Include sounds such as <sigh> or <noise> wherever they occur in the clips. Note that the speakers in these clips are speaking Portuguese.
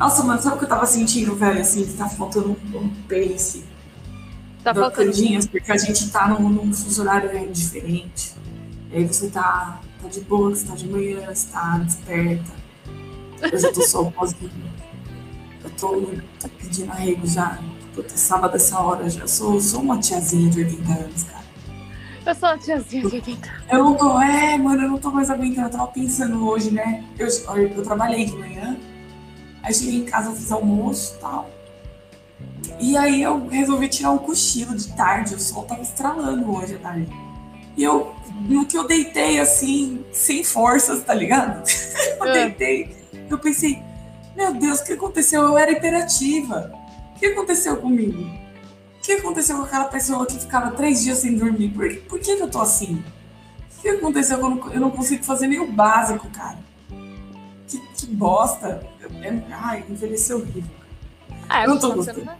Nossa, mano, sabe o que eu tava sentindo, velho? Assim, que tá faltando um, um pace. Tá do faltando. Porque a gente tá num, num fuso horário né, diferente. E aí você tá, tá de boa, você tá de manhã, você tá desperta. Eu já tô só sozinha. Eu tô, tô pedindo arrego já. Puta, sábado essa hora já. Sou, sou uma tiazinha de 80 anos, cara. Eu sou a tiazinha de 80. Eu não tô, é, mano, eu não tô mais aguentando. Eu tava pensando hoje, né? Eu, eu, eu trabalhei de manhã, aí cheguei em casa, fiz almoço e tal. E aí eu resolvi tirar um cochilo de tarde, o sol tava estralando hoje à tarde. E eu, no que eu deitei assim, sem forças, tá ligado? <laughs> Eu É. deitei, eu pensei, meu Deus, o que aconteceu? Eu era hiperativa. O que aconteceu comigo? O que aconteceu com aquela pessoa que ficava três dias sem dormir? Por, por que, que eu tô assim? O que aconteceu eu não, eu não consigo fazer nem o básico, cara? Que, bosta. É- ai, envelheceu horrível. Ah, Eu eu tô tô gostando.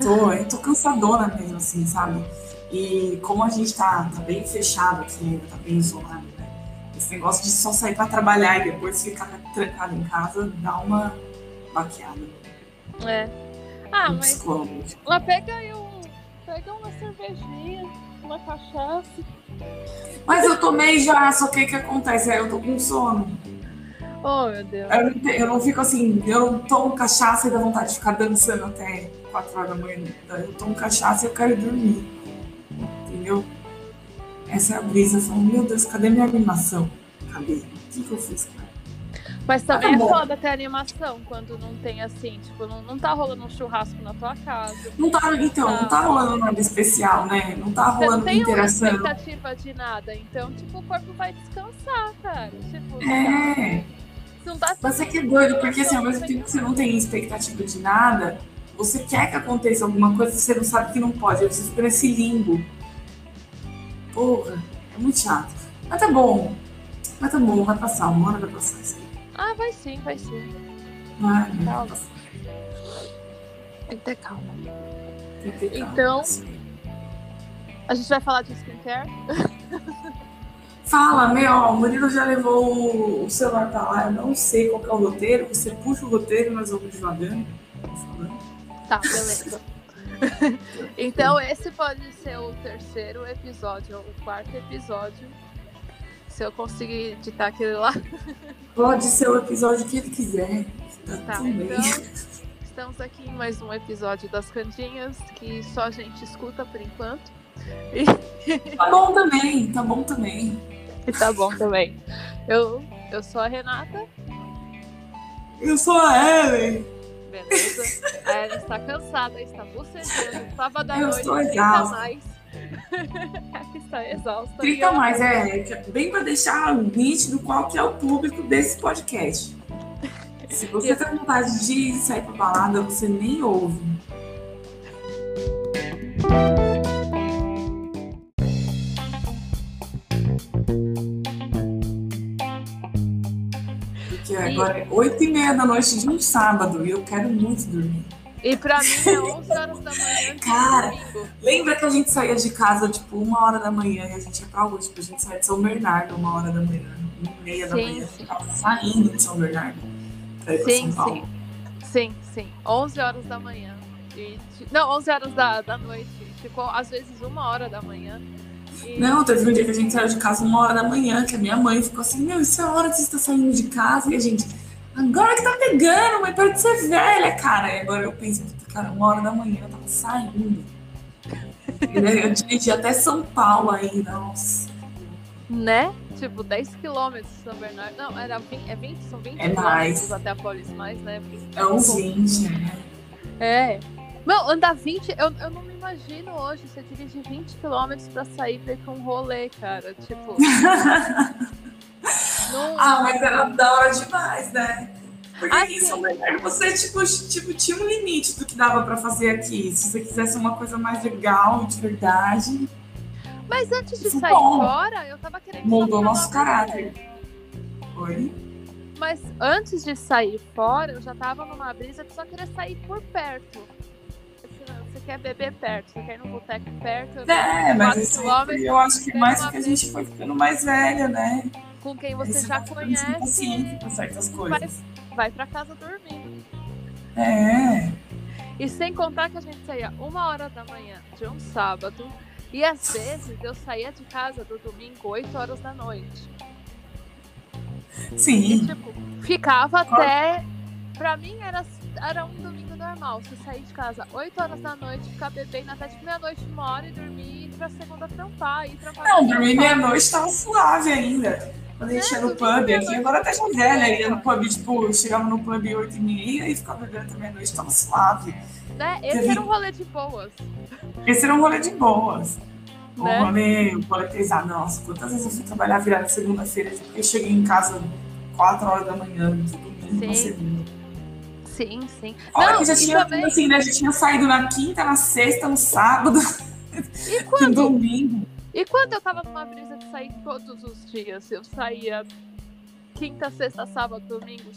Tô, eu tô cansadona mesmo, assim, sabe? E como a gente tá, tá bem fechado aqui ainda, tá bem isolado, né? Esse negócio de só sair pra trabalhar e depois ficar trancado em casa dá uma baqueada. É. Ah, um mas lá pega aí um. Pega uma cervejinha, uma cachaça. Mas eu tomei já, só que o que acontece? Aí eu tô com sono. Oh, meu Deus. Eu não, eu não fico assim, eu não tomo cachaça e dá vontade de ficar dançando até 4 horas da manhã. Eu tomo cachaça e eu quero dormir. Entendeu? Essa é a brisa. Eu falo, meu Deus, cadê minha animação? Cadê? O que, que eu fiz, cara? Mas também tá é foda ter animação quando não tem assim, tipo, não, não tá rolando um churrasco na tua casa. Não tá, então, não tá rolando nada especial, né? Não tá Você não rolando tem interação. expectativa de nada. Então, tipo, o corpo vai descansar, cara. Tipo, É, não tá mas é que é doido, porque assim, ao mesmo tempo que você não tem expectativa de nada, você quer que aconteça alguma coisa e você não sabe que não pode. Aí você fica nesse limbo. Porra, é muito chato. Mas tá bom. Mas tá bom, vai passar, uma hora vai passar isso aí. Ah, vai sim, vai sim. Vai, vai Calma. passar. Tem que ter calma. Tem que ter calma. Então- A gente vai falar de skincare? <laughs> Fala, meu, ó, o Murilo já levou o celular pra lá, eu não sei qual é o roteiro, você puxa o roteiro, nós vamos devagando. Tá, beleza. <laughs> então, esse pode ser o terceiro episódio, ou o quarto episódio. Se eu conseguir editar aquele lá. <laughs> Pode ser o episódio que ele quiser. Tá, Tá, então, <laughs> estamos aqui em mais um episódio das Candinhas, que só a gente escuta por enquanto. Tá bom também, tá bom também. E <laughs> tá bom também. Eu, eu sou a Renata, Eu sou a Ellen. beleza? A Ellen está cansada, está bocejando. Sábado à noite, estou 30 exausta. mais. <laughs> Está exausta. E 30 eu- mais, é, é bem pra deixar nítido qual que é o público desse podcast. <laughs> Se você tem vontade de sair pra balada, você nem ouve. Agora é 8 e meia da noite de um sábado e eu quero muito dormir. E pra mim é 11 horas da manhã Cara, domingo. Lembra que a gente saía de casa, tipo, uma hora da manhã e a gente ia pra rua? Tipo, a gente saía de São Bernardo uma hora da manhã, uma e meia da Sim, manhã. A sim. saindo de São Bernardo pra ir pra Sim, São Paulo. sim. Sim, sim. 11 horas da manhã. E, não, 11 horas da, da noite. Ficou às vezes uma hora da manhã. Não, teve um dia que a gente saiu de casa uma hora da manhã, que a minha mãe ficou assim, meu, isso é a hora que você está saindo de casa. E a gente, agora que tá pegando, mas para de ser velha, cara. E agora eu penso, cara, uma hora da manhã eu tava saindo. Eu dirigi até São Paulo ainda, nossa. Né? Tipo, 10 quilômetros de São Bernardo. Não, era 20, é 20, são 20 É quilômetros mais. até a Polis mais, né? É uns 20, né? É. Não, andar 20, eu, eu não me imagino hoje você dirigir 20 quilômetros pra sair pra um rolê, cara. Tipo. <laughs> não, Ah, mas era da hora demais, né? Porque Ah, aqui em sim. São Bernardo você tipo, tipo, tinha um limite do que dava pra fazer aqui. Se você quisesse uma coisa mais legal, de verdade, Mas antes de Isso sair bom. fora, eu tava querendo. mudou nosso caráter. Oi? Mas antes de sair fora, eu já tava numa brisa de só querer sair por perto. Você quer beber perto, você quer ir num boteco perto. É, mas isso quilômetros, eu acho que mais porque a gente foi ficando mais velha, né? com quem você já conhece, pra certas vai, coisas. vai pra casa dormir. É. E sem contar que a gente saía uma hora da manhã de um sábado. E às vezes eu saía de casa do domingo 8 horas da noite. E Sim. tipo, ficava até. Pra mim era, era um domingo normal. Você sair de casa 8 horas da noite, ficar bebendo até tipo meia-noite, uma hora e dormir e ir pra segunda trampar. Ir trampar Não, dormir meia-noite tava suave ainda. Quando a gente É, ia no pub aqui, agora até já velha, ia suave. no pub, tipo, chegava no pub 8 e meia e ficava bebendo até meia-noite, tava suave. Né? Esse Teve- era um rolê de boas. Esse era um rolê de boas. Né? rolê, um rolê pesado. Nossa, quantas vezes eu fui trabalhar virada segunda-feira, porque eu cheguei em casa 4 horas da manhã, no domingo, na segunda. Sim, sim. Olha Não, já tinha, também- assim, né? Já tinha saído na quinta, na sexta, no sábado, E <laughs> no quando, domingo. e quando eu tava numa brisa de sair todos os dias? Eu saía quinta, sexta, sábado, domingo.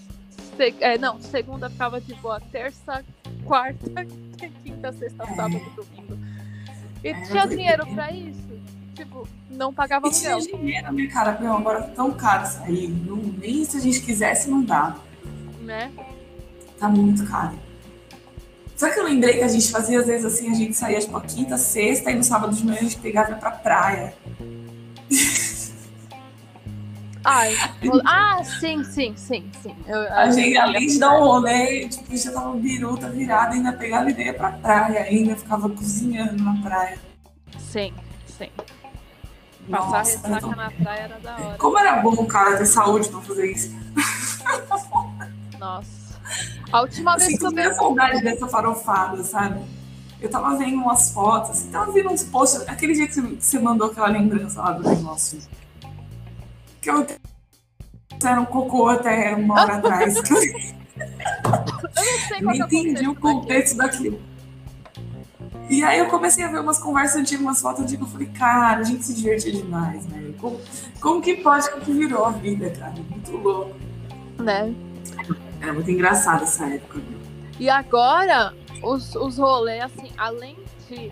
se- é, não, segunda ficava de boa. Terça, quarta, <laughs> quinta, sexta, É. sábado, domingo. E É, tinha mas- dinheiro pra isso? Tipo, não pagava E tinha dinheiro, né, cara? Meu, agora tá tão caro sair. Não, nem se a gente quisesse, não dá. né? Tá muito caro. Sabe que eu lembrei que a gente fazia, às vezes, assim, a gente saía, tipo, a quinta, sexta, e no sábado de manhã a gente pegava pra praia. Ai, <laughs> ah, sim, sim, sim, sim. Eu, A gente, além de dar um rolê, tipo, já tava biruta virada, ainda pegava e ia pra praia, ainda ficava cozinhando na praia. Sim, sim. Passar Nossa, ressaca então- na praia era da hora. como era bom, cara, ter saúde pra fazer isso. Nossa. A última Eu vez que eu muita bebi. saudade dessa farofada, sabe? Eu tava vendo umas fotos, tava vendo uns posts, aquele dia que você, mandou aquela lembrança lá do negócio. Que eu era um cocô até uma hora atrás. eu <laughs> Eu não sei qual é entendi o contexto contexto daquilo. E aí eu comecei a ver umas conversas antigas, umas fotos antigas, eu falei, cara, a gente se divertia demais, velho. Como, como que pode que que virou a vida, cara? Muito louco. né? Era muito engraçado essa época. E agora, os, os rolês, assim, além de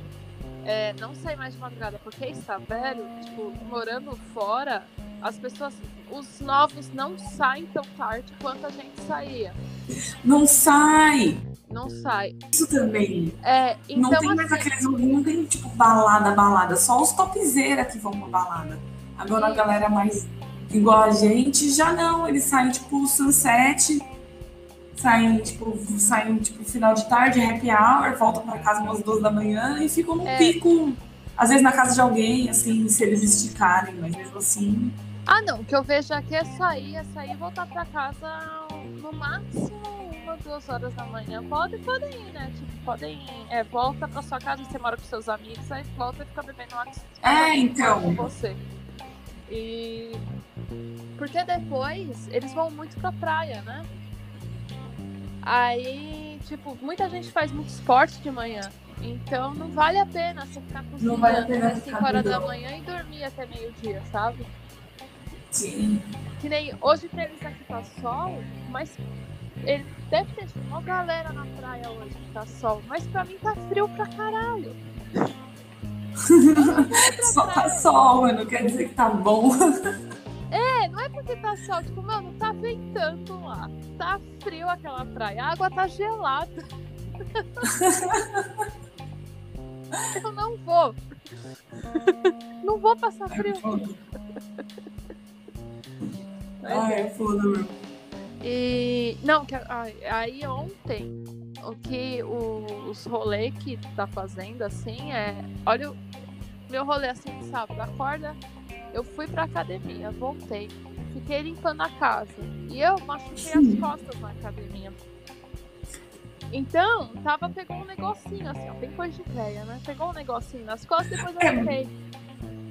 é, não sair mais de madrugada porque está velho, tipo, morando fora, as pessoas, os novos não saem tão tarde quanto a gente saía. Não sai! Não sai. Isso também. É, então, não tem mais assim, aqueles. Não tem tipo balada, balada. Só os topzera que vão pra balada. Agora a Sim. galera mais igual a gente, já não. Eles saem tipo sunset. Saem, tipo, saem tipo final de tarde, happy hour, voltam pra casa umas duas da manhã e ficam num É. pico. Às vezes na casa de alguém, assim, se eles esticarem, mas mesmo assim. Ah, não. O que eu vejo aqui é sair, é sair e voltar pra casa no máximo uma, duas horas da manhã. Pode, podem ir, né? Tipo, podem ir. É, volta pra sua casa, você mora com seus amigos, aí volta e fica bebendo lá É, então. com você. E. Porque depois eles vão muito pra praia, né? Aí, tipo, muita gente faz muito esporte de manhã. Então não vale a pena você ficar cozinhando vale ficar 5 horas da manhã e dormir até meio-dia, sabe? Sim. Que nem hoje pra eles aqui tá sol, mas ele deve ter tipo, uma galera na praia hoje que tá sol, mas pra mim tá frio pra caralho. <laughs> Só tá sol, não quer dizer que tá bom. <laughs> Não é porque tá sol, tipo, mano, tá ventando lá. Tá frio aquela praia, a água tá gelada. <laughs> Eu não vou. Não vou passar É frio. Ai, é. foda, meu. E. Não, que, aí ontem, o que o- os rolê que tá fazendo, assim, é. Olha o meu rolê assim de sábado, acorda. Eu fui pra academia, voltei, fiquei limpando a casa. E eu machuquei as costas na academia. Então, tava, pegou um negocinho assim, ó, bem coisa de véia, né? Pegou um negocinho nas costas e depois eu É. limpei.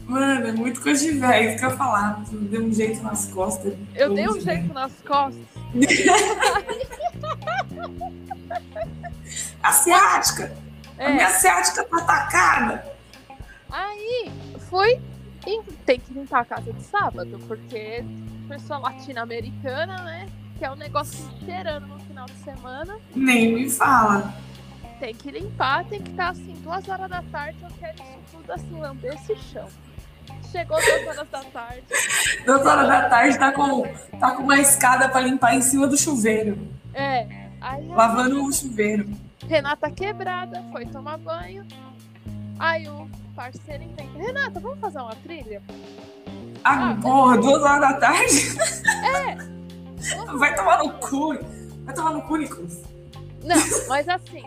Mano, é muito coisa de velho, isso que eu falar. Tu deu um jeito nas costas. Eu dei um jeito nas costas. <laughs> Asiática! A É. minha asiática tá atacada! Aí fui e tem que limpar a casa de sábado, porque pessoa latino-americana, né? Que é um negócio cheirando no final de semana. Nem me fala. Tem que limpar, tem que estar assim, duas horas da tarde, eu quero isso tudo assim, lamber esse chão. Chegou duas horas da tarde. Duas horas da tarde tá com, tá com uma escada pra limpar em cima do chuveiro. É. Aí Lavando o chuveiro. Renata quebrada, foi tomar banho. Aí o parceiro inventa. Renata, vamos fazer uma trilha? Ah, Ah, porra, duas horas da tarde? Vamos <laughs> Vai tomar no cu. Vai tomar no cu, Nicolas. Não, <laughs> mas assim,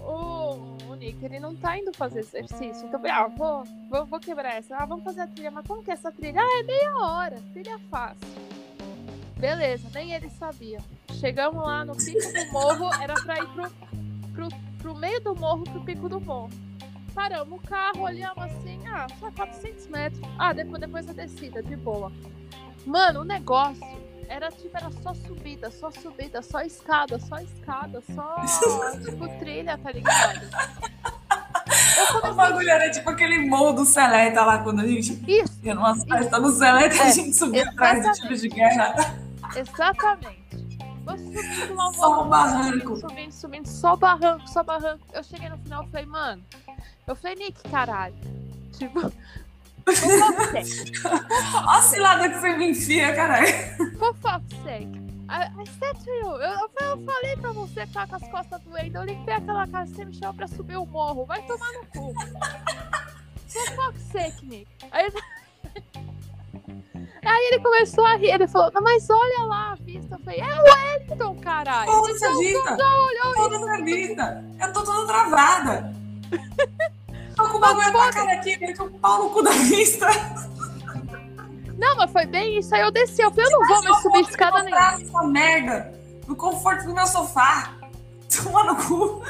o, o Nick, ele não tá indo fazer exercício. Então, ah, vou, vou, vou quebrar essa. Ah, vamos fazer a trilha. Mas como que é essa trilha? Ah, é meia hora. Trilha fácil. Beleza, nem ele sabia. Chegamos lá no pico do morro, era pra ir pro, pro, pro meio do morro, pro pico do morro. Paramos o carro, olhamos assim, ah, só 400 metros. Ah, depois, depois a descida, de boa. Mano, o negócio era tipo, era só subida, só subida, só escada, só escada, só <laughs> tipo trilha, tá ligado? Eu O comecei bagulho era tipo aquele morro do Seleta lá quando a gente isso, ia numa festa no Seleta, a É, gente subia atrás do tiro de guerra. exatamente. Vou subindo lá o Só um barranco. Subindo, subindo, só barranco, só barranco. Eu cheguei no final e falei, mano, eu falei, Nick, caralho. Tipo. <laughs> Olha a cilada que você me enfia, caralho. For fuck's sake. I, I said to you, eu, eu, falei pra você que tava com as costas doendo, eu limpei aquela casa, você me chamou pra subir o morro, vai tomar no cu. For fuck's sake, Nick. Aí, <laughs> aí ele começou a rir, ele falou, mas olha lá a vista. Eu falei, é o Wellington, caralho. Foda-se a Então, vista. Já olhou Foda-se a vista. Eu tô toda travada. Tô com bagulho na cara aqui, meti o pau no cu da vista. Não, mas foi bem isso. Aí eu desci, eu falei, eu não vou mais subir escada nenhuma. Essa merda. No conforto do meu sofá. Toma no cu.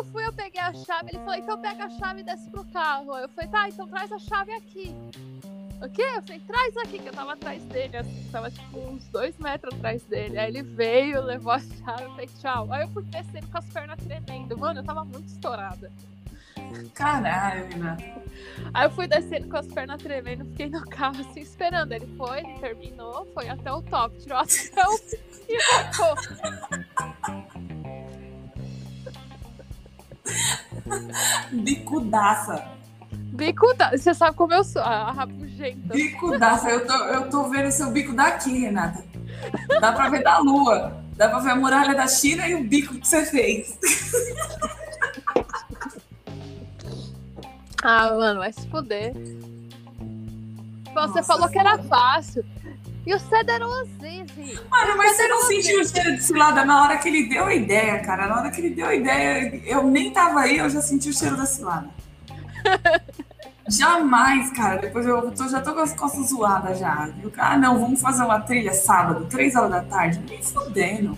Eu fui, eu peguei a chave, ele falou, então pega a chave e desce pro carro. Aí eu falei, tá, então traz a chave aqui. O quê? Eu falei, traz aqui, que eu tava atrás dele, assim, tava tipo uns dois metros atrás dele. Aí ele veio, levou a chave, eu falei, tchau. Aí eu fui descendo com as pernas tremendo. Mano, eu tava muito estourada. Caralho, Renata. Aí eu fui descendo com as pernas tremendo, fiquei no carro assim, esperando. Ele foi, ele terminou, foi até o top, tirou a selfie e voltou. Bicudaça. Bico da... Você sabe como eu sou, a rabugenta. Bicudaça. Eu tô, eu tô vendo seu bico daqui, Renata. Dá pra ver da lua. Dá pra ver a muralha da China e o bico que você fez. Ah, mano, vai se fuder. Você Nossa, falou que era fácil. E o Cedar era o Zizi. Mano, mas você não sentiu o cheiro de cilada na hora que ele deu a ideia, cara. Na hora que ele deu a ideia, eu nem tava aí, eu já senti o cheiro da cilada. <laughs> Jamais, cara. Depois eu tô- já tô com as costas zoadas já. viu? Ah, não, vamos fazer uma trilha sábado, três horas da tarde. Nem fudendo.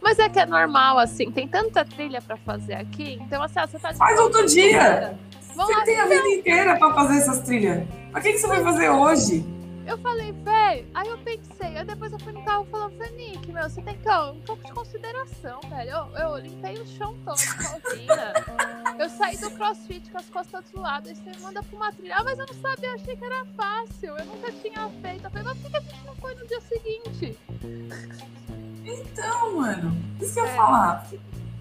Mas é que é normal, assim, tem tanta trilha pra fazer aqui. Então, assim, ó, você tá Faz outro dia. Vamos Você lá, tem a vida inteira pra fazer essas trilhas. Pra que, que você vai fazer hoje? Eu falei, velho, aí eu pensei, aí depois eu fui no carro falando, falei, Nick, meu, você tem que ter um pouco de consideração, velho. Eu, eu limpei o chão todo sozinha. <laughs> Eu saí do crossfit com as costas zoadas, e você manda pra uma trilha. Ah, mas eu não sabia, eu achei que era fácil. Eu nunca tinha feito. Eu falei, mas por que a gente não foi no dia seguinte? Então, mano, isso que eu ia É. falar.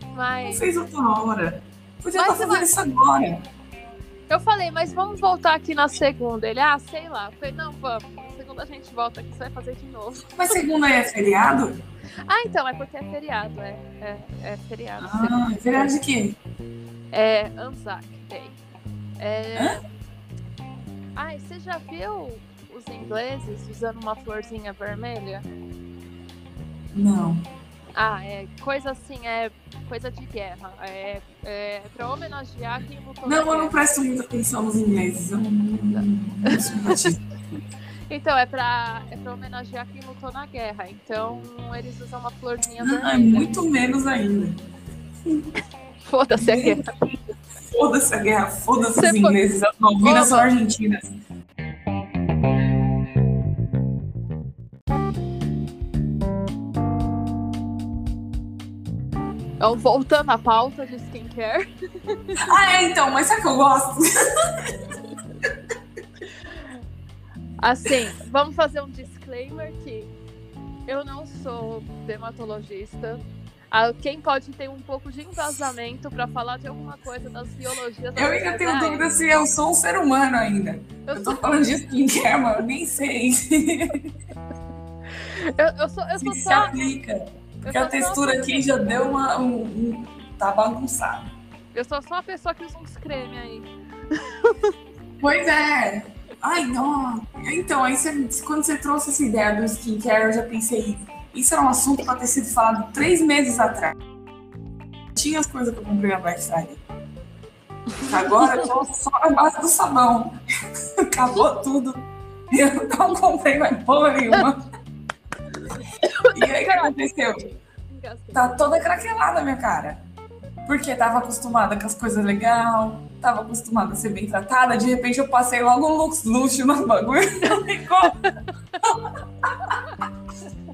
Não Mas fez outra hora. Podia Mas estar fazendo vai- isso agora. eu falei, mas vamos voltar aqui na segunda. Ele, ah, sei lá. Eu falei, não, vamos. Na segunda a gente volta aqui, você vai fazer de novo. Mas segunda é feriado? Ah, então, é porque é feriado, é. É, é feriado. Ah, é feriado de quê? É Anzac Day. É... Ai, você já viu os ingleses usando uma florzinha vermelha? Não. Ah, é coisa assim, é coisa de guerra. É, é pra homenagear quem lutou na Não, eu não presto muita atenção nos ingleses. Eu não, não, não. <laughs> Então, é pra, é pra homenagear quem lutou na guerra. Então, eles usam uma florzinha Ah, é vermelha. muito menos ainda. Foda-se a guerra. Foda-se a guerra, foda-se os ingleses. As Malvinas Ô, são argentinas. Então, voltando à pauta de skincare. Ah, é, então, mas sabe que eu gosto? Assim, vamos fazer um disclaimer que eu não sou dermatologista. Quem pode ter um pouco de embasamento pra falar de alguma coisa das biologias da Eu ainda tenho dúvida se eu sou um ser humano ainda. Eu, Eu tô falando de skincare, mas eu nem sei se <laughs> eu, eu sou, eu sou se só. aplica. Porque a só textura aqui já deu uma. Um, um- tá bagunçada. Eu sou só uma pessoa que usa uns creme aí. Pois é. Ai, não. Então, aí você- quando você trouxe essa ideia do skincare, eu já pensei, isso era um assunto para ter sido falado três meses atrás. Tinha as coisas que eu comprei na Black Friday. Agora eu tô só na base do sabão. <laughs> Acabou tudo. Eu não comprei mais porra nenhuma. E aí o que aconteceu? Tá toda craquelada minha cara. Porque tava acostumada com as coisas legais, tava acostumada a ser bem tratada, de repente eu passei logo um lux luxo no bagulho. <laughs>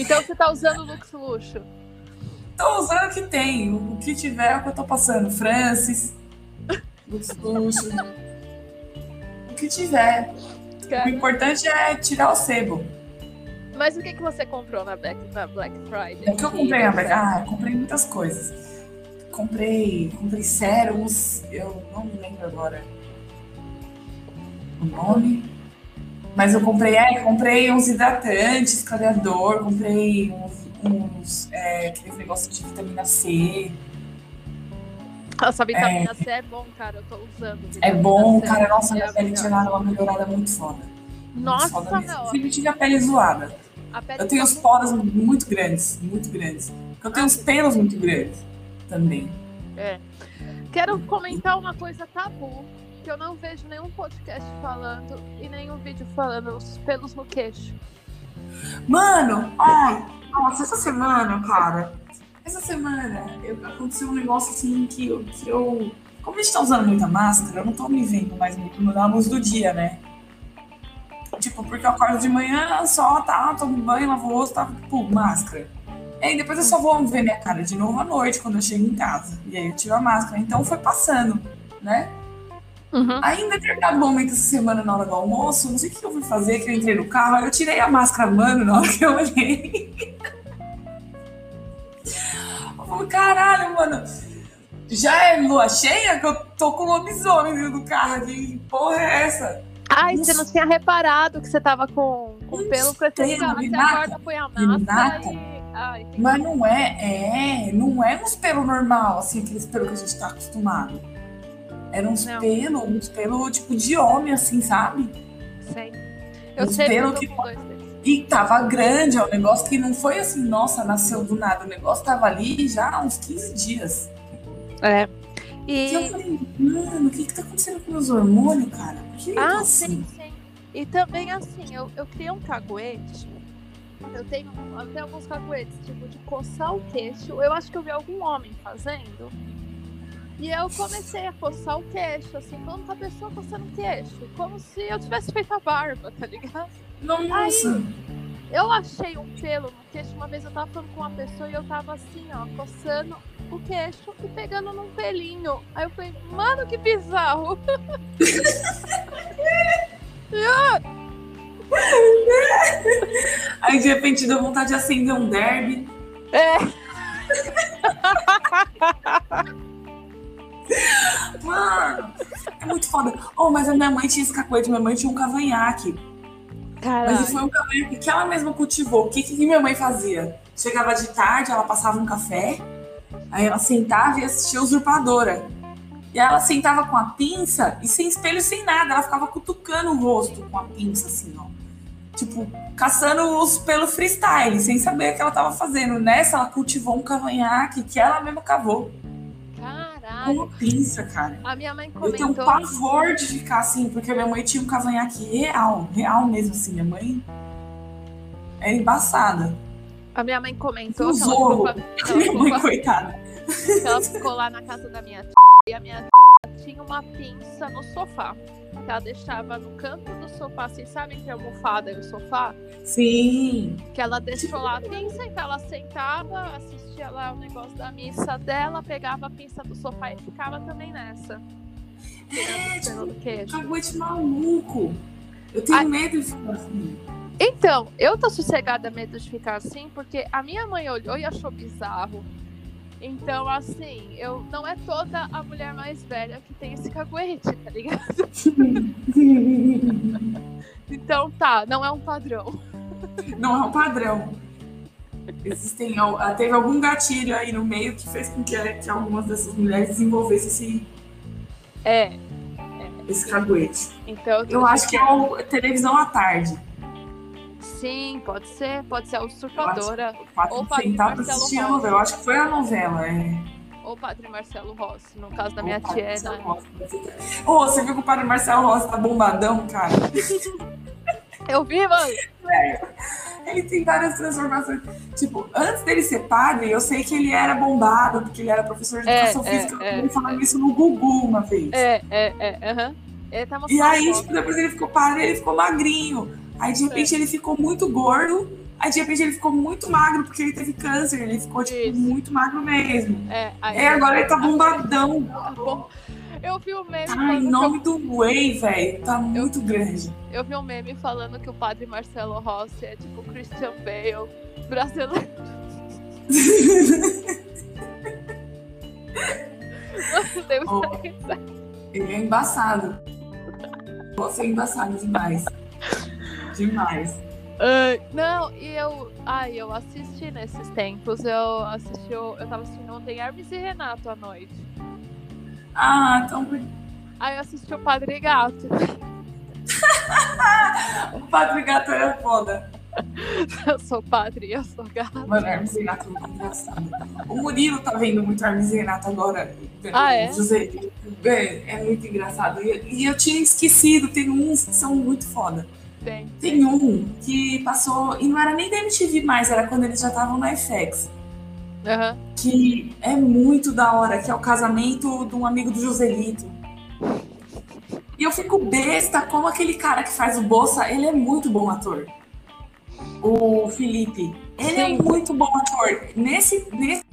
Então você tá usando Lux Luxo. Tô usando o que tem, o que tiver é o que eu tô passando. Francis, <laughs> lux luxo. O que tiver. O Cara, importante é tirar o sebo. Mas o que, que você comprou na Black, na Black Friday? O que eu comprei na verdade? Ah, eu comprei muitas coisas. Comprei, comprei sérums, eu não me lembro agora o nome. Mas eu comprei, é, comprei uns hidratantes, clareador, comprei uns, uns é, aqueles negócios de vitamina C. Nossa, a vitamina C é bom, cara. Eu tô usando. É bom, C, cara, nossa, é minha pele tinha dado uma melhorada muito foda. Muito Nossa, foda mesmo. meu. Sempre tive a pele zoada. A pele Eu tenho tá os poros muito grandes, muito grandes. Eu tenho os pelos muito grandes também. Quero comentar uma coisa tabu, que eu não vejo nenhum podcast falando e nenhum vídeo falando os pelos no queixo. Mano, ai, nossa, essa semana, cara, essa semana eu, aconteceu um negócio assim que eu, que eu. Como a gente tá usando muita máscara, eu não tô me vendo mais muito na luz do dia, né? Tipo, porque eu acordo de manhã, só tá, tomo banho, lavo o rosto, tá, pô, máscara. E aí depois eu só vou ver minha cara de novo à noite, quando eu chego em casa. E aí eu tiro a máscara. Então foi passando, né? Uhum. Aí, em determinado momento essa semana, na hora do almoço, não sei o que eu fui fazer, que eu entrei no carro, aí eu tirei a máscara, mano, na hora que eu olhei. Eu falei, caralho, mano, já é lua cheia que eu tô com lobisomem dentro do carro. Que porra é essa? Ai, Nossa. você não tinha reparado que você tava com, com Não pelo crescendo. Você acorda, põe a máscara e. Ai. Mas não é, é, não é uns pelo normal, assim, aqueles pelos que a gente tá acostumado. Era uns Não. pelo, uns pelo tipo de homem, assim, sabe? sei. Eu Os sei pelo que- eu dois. E tava grande, é um negócio que não foi assim, nossa, nasceu do nada. O negócio tava ali já há uns 15 dias. É. E eu E. falei, mano, o que que tá acontecendo com meus hormônios, cara? Eu Ah, assim? sim, sim. E também assim, eu, eu criei um caguete. Eu tenho, eu tenho alguns caguetes, tipo, de coçar o queixo. Eu acho que eu vi algum homem fazendo. E eu comecei a coçar o queixo, assim, como que a pessoa coçando o queixo. Como se eu tivesse feito a barba, tá ligado? Nossa, Eu achei um pelo no queixo. Uma vez eu tava falando com uma pessoa e eu tava assim, ó, coçando o queixo e pegando num pelinho. Aí eu falei, mano, que bizarro. aí de repente deu vontade de acender um derby. É. <laughs> Mano, é muito foda. Oh, mas a minha mãe tinha esse cacoete, minha mãe tinha um cavanhaque. Mas Caralho. foi um cavanhaque que ela mesma cultivou. O que, que minha mãe fazia? Chegava de tarde, ela passava um café, aí ela sentava e assistia Usurpadora. E ela sentava com a pinça e sem espelho, sem nada. Ela ficava cutucando o rosto com a pinça, assim, ó. Tipo, caçando os pelo freestyle, sem saber o que ela tava fazendo. Nessa, ela cultivou um cavanhaque que ela mesma cavou. Uma pinça, cara. A minha mãe Eu tenho um comentou. pavor de ficar assim, porque minha mãe tinha um cavanhaque real, real mesmo, assim. Minha mãe era embaçada. A minha mãe comentou Um que ela, ficou, zorro. <laughs> Minha ficou mãe, a- coitada. ela ficou lá na casa da minha tia e a minha tia tinha uma pinça no sofá. Que ela deixava no canto do sofá, vocês sabem que é a almofada e o sofá? Sim. Que ela deixou lá a pinça, então ela sentava, assistia lá o negócio da missa dela, pegava a pinça do sofá e ficava também nessa. Tirando o pelo do queijo. Caguete maluco. Eu tenho Ai. medo de ficar assim. Então, eu tô sossegada medo de ficar assim, porque a minha mãe olhou e achou bizarro. Então, assim, eu não é toda a mulher mais velha que tem esse caguete, tá ligado? <laughs> então tá, não é um padrão. Não é um padrão. Existem, teve algum gatilho aí no meio que fez com que, que algumas dessas mulheres desenvolvessem esse, é, é. esse caguete. Então, eu acho que é a televisão à tarde. Sim, pode ser. Pode ser a usurpadora. Ou o Padre Marcelo Rossi. Eu acho que foi a novela, é. Ou o Padre Marcelo Rossi, no caso da minha tia. Né? Ô, oh, você viu que o Padre Marcelo Rossi tá bombadão, cara? <laughs> eu vi, mano. Ele tem várias transformações. Tipo, antes dele ser padre, eu sei que ele era bombado, porque ele era professor de é, educação é, física. É, ele falando é. isso no Gugu uma vez. É, é, é. Uhum. E aí, tipo, depois ele ficou padre, ele ficou magrinho. Aí de repente ele ficou muito gordo. Aí de repente ele ficou muito magro porque ele teve câncer. Ele ficou, tipo, Isso. muito magro mesmo. É, aí, é agora ele tá bombadão. Tá eu vi o meme. Tá em nome do Whey, velho. Tá muito eu, grande. Eu vi um meme falando que o padre Marcelo Rossi é tipo Christian Bale brasileiro. <laughs> oh, ele é embaçado. Você é embaçado demais. Demais. Uh, não, e eu. Ai, eu assisti nesses tempos. Eu assisti. Eu, eu tava assistindo ontem Hermes e Renato à noite. Ah, então. Aí eu assisti o Padre Gato. <laughs> o Padre Gato era foda. <laughs> Eu sou padre, eu sou gato. Mano, Hermes e Renato é muito engraçado. O Murilo tá vendo muito Hermes e Renato agora. Ah, é? José, é, é muito engraçado. E, e eu tinha esquecido, tem uns que são muito foda. Tem. Tem um que passou, e não era nem da MTV mais, era quando eles já estavam na FX. Uhum. Que é muito da hora, que é o casamento de um amigo do Joselito. E eu fico besta como aquele cara que faz o Bolsa, ele é muito bom ator. O Felipe. Ele é Sim. é muito bom ator. Nesse, nesse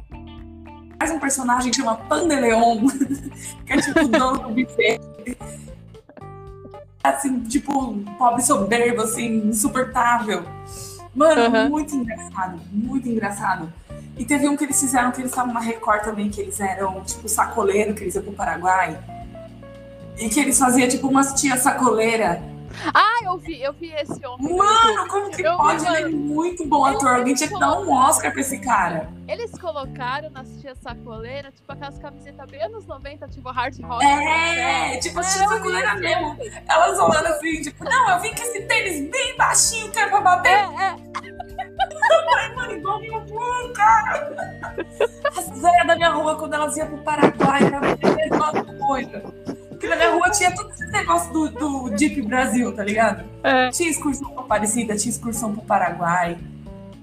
faz um personagem que chama Pandeleon, <laughs> que é tipo o dono do buffet assim, tipo, pobre soberbo, assim, insuportável. Mano, uhum. muito engraçado, muito engraçado. E teve um que eles fizeram que eles estavam na Record também, que eles eram, tipo, sacoleiro, que eles iam pro Paraguai. E que eles faziam, tipo, umas tia sacoleira ah, eu vi, eu vi esse homem. Mano, como que eu pode? Vi, ele é muito bom ator. Alguém tinha que dar um Oscar pra esse cara. Eles colocaram nas tia sacoleira, tipo aquelas camisetas bem anos 90, tipo hard rock. É, tipo as tia sacoleira mesmo. Elas falando assim, tipo, não, eu vim com esse tênis bem baixinho que é pra bater. É, é. <laughs> Mano, igual meu cara. As velhas da minha rua, quando elas iam pro Paraguai, era a mesma coisa. Porque na minha rua tinha todo esse negócio do, do Deep Brasil, tá ligado? É. Tinha excursão pra Aparecida, tinha excursão pro Paraguai,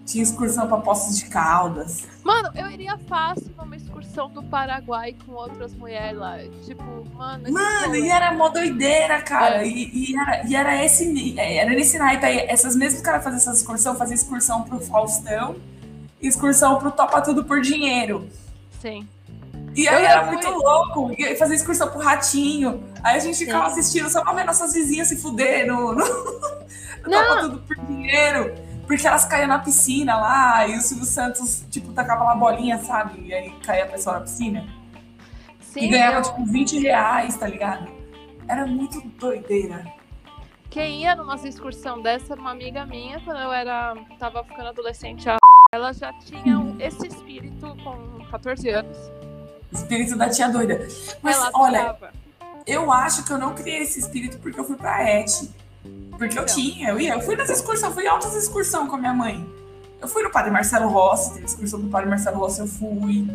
tinha excursão pra Poços de Caldas. Mano, eu iria fácil numa excursão do Paraguai com outras mulheres lá. Tipo, mano. Mano, e era mó doideira, cara. É. E, e, era, e era esse. Era nesse naipe aí. Essas mesmas caras faziam essa excursão, faziam excursão pro Faustão excursão pro Topa Tudo por Dinheiro. Sim. E aí era muito louco. E fazer excursão pro ratinho. Aí a gente ficava assistindo só pra ver nossas vizinhas se fuder no, no, <laughs> no tudo por dinheiro. Porque elas caíam na piscina lá, e o Silvio Santos, tipo, tacava uma bolinha, sabe? E aí caía a pessoa na piscina. Sim, e ganhava, eu... tipo, 20 reais, tá ligado? Era muito doideira. Quem ia numa excursão dessa era uma amiga minha, quando eu era. tava ficando adolescente, ela já tinha esse espírito com 14 anos. Espírito da tia doida. Mas Ela olha, eu acho que eu não criei esse espírito porque eu fui pra ET. Porque eu então. tinha, eu ia. Eu fui nas excursões, fui altas excursões com a minha mãe. Eu fui no Padre Marcelo Rossi, teve excursão do Padre Marcelo Rossi, eu fui.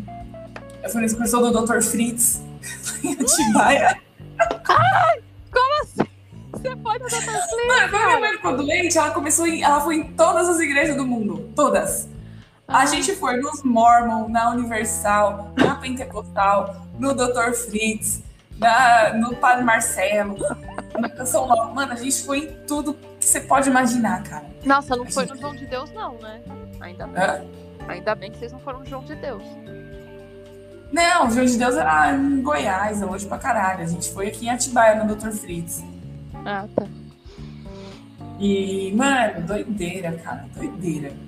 Eu fui na excursão do Dr. Fritz, <laughs> em Atibaia. Ai, como assim? Você foi no Dr. Fritz? Mano, quando minha mãe ficou doente, ela começou em, ela foi em todas as igrejas do mundo. Todas. A gente foi nos Mormon, na Universal, na Pentecostal, no Dr. Fritz, na, no Padre Marcelo, na Canção Nova. Mano, a gente foi em tudo que você pode imaginar, cara. Nossa, não a foi gente... no João de Deus, não, né? Ainda bem. Hã? Ainda bem que vocês não foram no João de Deus. Não, o João de Deus era em Goiás, hoje pra caralho. A gente foi aqui em Atibaia, no Dr. Fritz. Ah, tá. E, mano, doideira, cara, doideira.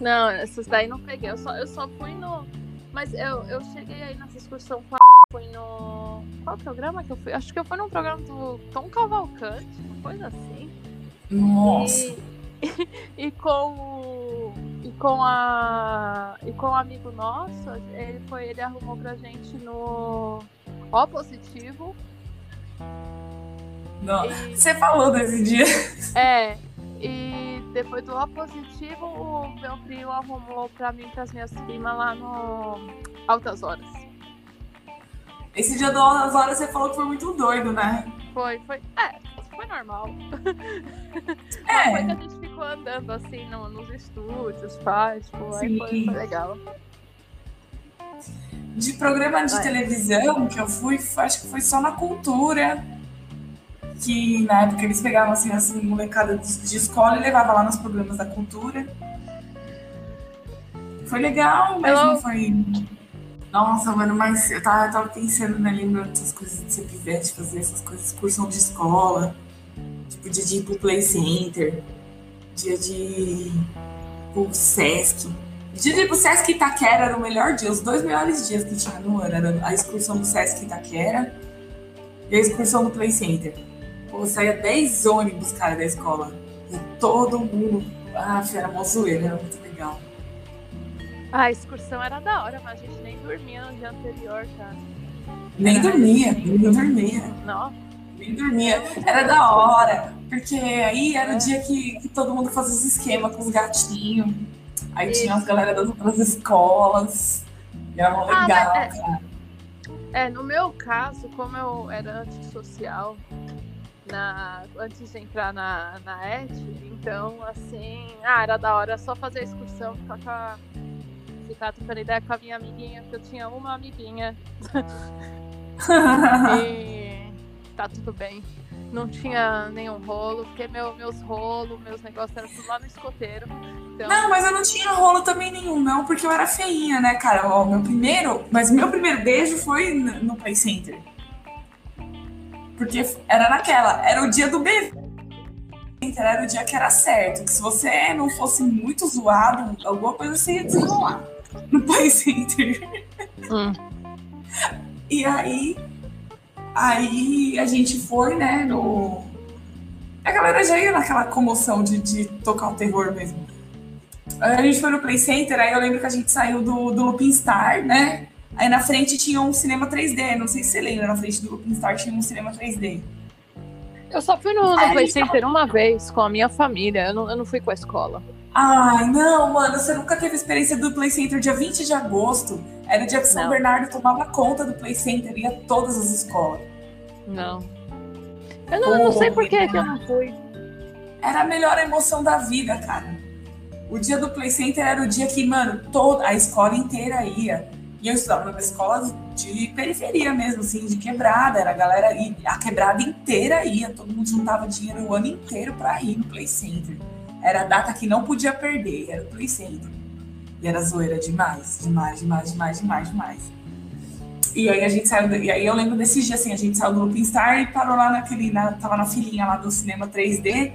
Não, essas daí não peguei. Eu só, eu só fui no. Mas eu, eu cheguei aí nessa excursão com a. Fui no. Qual programa que eu fui? Acho que eu fui num programa do Tom Cavalcante, uma coisa assim. Nossa. E, <laughs> e com o. E com a. E com o amigo nosso, ele foi, ele arrumou pra gente no O positivo. Não. E- Você falou desse dia. É, e depois do O positivo, o meu primo arrumou pra mim e pras minhas primas lá no Altas Horas. Esse dia do Altas Horas você falou que foi muito doido, né? Foi, foi. É, foi normal. <laughs> Mas foi que É. a gente ficou andando assim no- nos estúdios, faz, tipo, Sim. foi, foi legal. De programa de Vai. televisão que eu fui, acho que foi só na cultura. Que na época eles pegavam assim, assim molecada de, de escola e levavam lá nos programas da cultura. Foi legal, mas Eu- não foi. Nossa, mano, mas eu tava, eu tava pensando, né? Lembrando dessas coisas de ser pivete, fazer essas coisas, excursão de escola, tipo, dia de ir pro Play Center, dia de ir pro Sesc. Dia de ir pro Sesc Itaquera era o melhor dia, os dois melhores dias que tinha no ano. Era a excursão do Sesc Itaquera e a excursão do Play Center. Pô, saía 10 ônibus, cara, da escola. E todo mundo. Ah, era mó zoeira, era muito legal. Ah, a excursão era da hora, mas a gente nem dormia no dia anterior, cara. Nem Era- dormia, nem dormia. Não. Nem dormia. Era da hora. Porque aí era É. o dia que, que todo mundo fazia os esquemas com os gatinhos. Aí tinha Isso. as galera das outras escolas. E era Ah, legal, é- cara. É, no meu caso, como eu era antissocial na, antes de entrar na, na ET, então, assim, ah, era da hora só fazer a excursão, ficar, com a, ficar trocando ideia com a minha amiguinha, porque eu tinha uma amiguinha <laughs> e tá tudo bem. Não tinha nenhum rolo, porque meu, meus rolos, meus negócios eram tudo lá no escoteiro. Então, Não, mas eu não tinha rolo também nenhum, não, porque eu era feinha, né, cara? Ó, meu primeiro. Mas meu primeiro beijo foi no Play Center. Porque era naquela, era o dia do bebê. Era o dia que era certo. Que se você não fosse muito zoado, alguma coisa você ia desenrolar <laughs> no Play Center. Hum. E aí. Aí a gente foi, né, no. A galera já ia naquela comoção de, de tocar o terror mesmo. Aí a gente foi no Play Center, aí eu lembro que a gente saiu do, do Lupin Star, né? Aí na frente tinha um cinema 3D, não sei se você lembra, na frente do Lupin Star tinha um cinema 3D. eu só fui no, no Play Center uma vez com a minha família, eu não, eu não fui com a escola. Ai, não, mano, você nunca teve experiência do Play Center dia 20 de agosto. Era o dia que São Não. Bernardo tomava conta do Play Center, ia a todas as escolas. Não. Eu não, eu não sei por que que eu não fui. Era a melhor emoção da vida, cara. O dia do Play Center era o dia que, mano, toda a escola inteira ia. E eu estudava numa escola de periferia mesmo, assim, de quebrada. Era a galera, e a quebrada inteira ia. Todo mundo juntava dinheiro o ano inteiro pra ir no Play Center. Era a data que não podia perder, era o Play Center. E era zoeira demais, demais, demais, demais, demais, demais. E aí a gente saiu, e aí eu lembro desse dia, assim, a gente saiu do Lupin Star e parou lá naquele, na, tava na filinha lá do cinema 3D.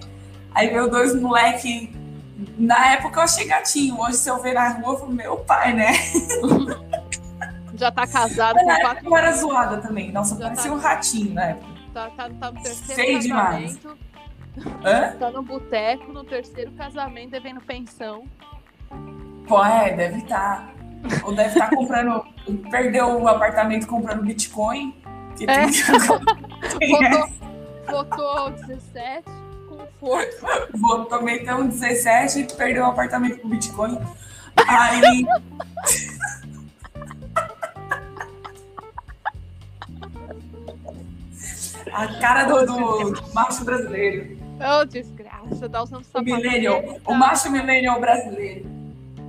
Aí veio dois moleque. Na época eu achei gatinho. Hoje, se eu ver na rua, eu falo, meu pai, né? <laughs> Já tá casado Mas com quatro eu era zoada também. Nossa, Já parecia tá. um ratinho na época. Tá, tá, tá no terceiro Sei demais. Hã? Tá no boteco, no terceiro casamento, devendo pensão. Pô, é, deve estar. Ou deve estar comprando. <laughs> Perdeu o apartamento comprando Bitcoin. Que É. tem. Votou, votou 17 com força. Votou meteu um 17 e perdeu o apartamento com Bitcoin. Aí. <laughs> A cara do, do- do macho brasileiro. Ô, desgraça, dá usando O sapato. millennial. dele, O tá? macho millennial brasileiro.